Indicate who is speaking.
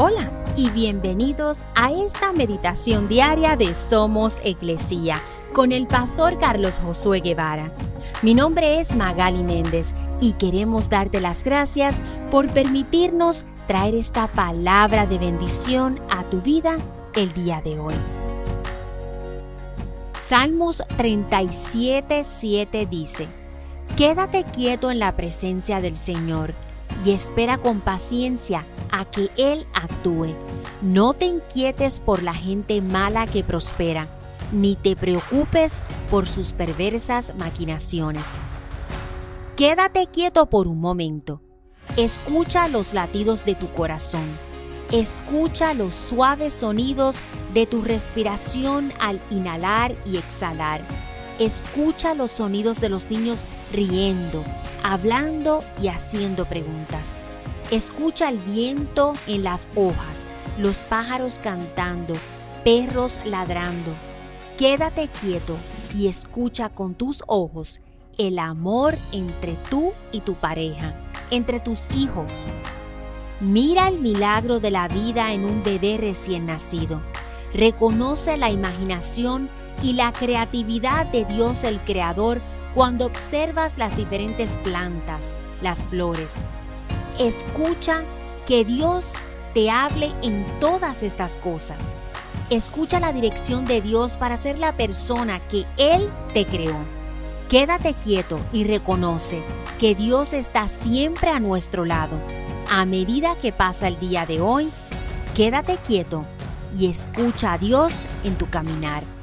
Speaker 1: Hola y bienvenidos a esta meditación diaria de Somos Iglesia con el pastor Carlos Josué Guevara. Mi nombre es Magali Méndez y queremos darte las gracias por permitirnos traer esta palabra de bendición a tu vida el día de hoy. Salmos 37, 7 dice, Quédate quieto en la presencia del Señor y espera con paciencia a que Él actúe. No te inquietes por la gente mala que prospera, ni te preocupes por sus perversas maquinaciones. Quédate quieto por un momento. Escucha los latidos de tu corazón. Escucha los suaves sonidos de tu respiración al inhalar y exhalar. Escucha los sonidos de los niños riendo, hablando y haciendo preguntas. Escucha el viento en las hojas, los pájaros cantando, perros ladrando. Quédate quieto y escucha con tus ojos el amor entre tú y tu pareja, entre tus hijos. Mira el milagro de la vida en un bebé recién nacido. Reconoce la imaginación y la creatividad de Dios el Creador cuando observas las diferentes plantas, las flores, Escucha que Dios te hable en todas estas cosas. Escucha la dirección de Dios para ser la persona que Él te creó. Quédate quieto y reconoce que Dios está siempre a nuestro lado. A medida que pasa el día de hoy, quédate quieto y escucha a Dios en tu caminar.